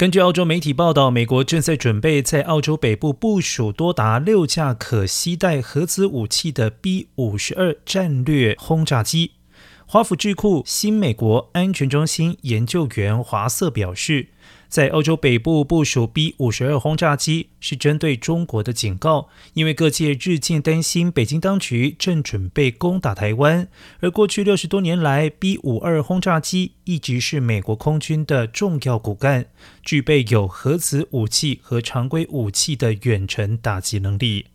根据澳洲媒体报道，美国正在准备在澳洲北部部署多达六架可携带核子武器的 B 五十二战略轰炸机。华府智库新美国安全中心研究员华瑟表示。在欧洲北部部署 B 五十二轰炸机是针对中国的警告，因为各界日渐担心北京当局正准备攻打台湾。而过去六十多年来，B 五二轰炸机一直是美国空军的重要骨干，具备有核子武器和常规武器的远程打击能力。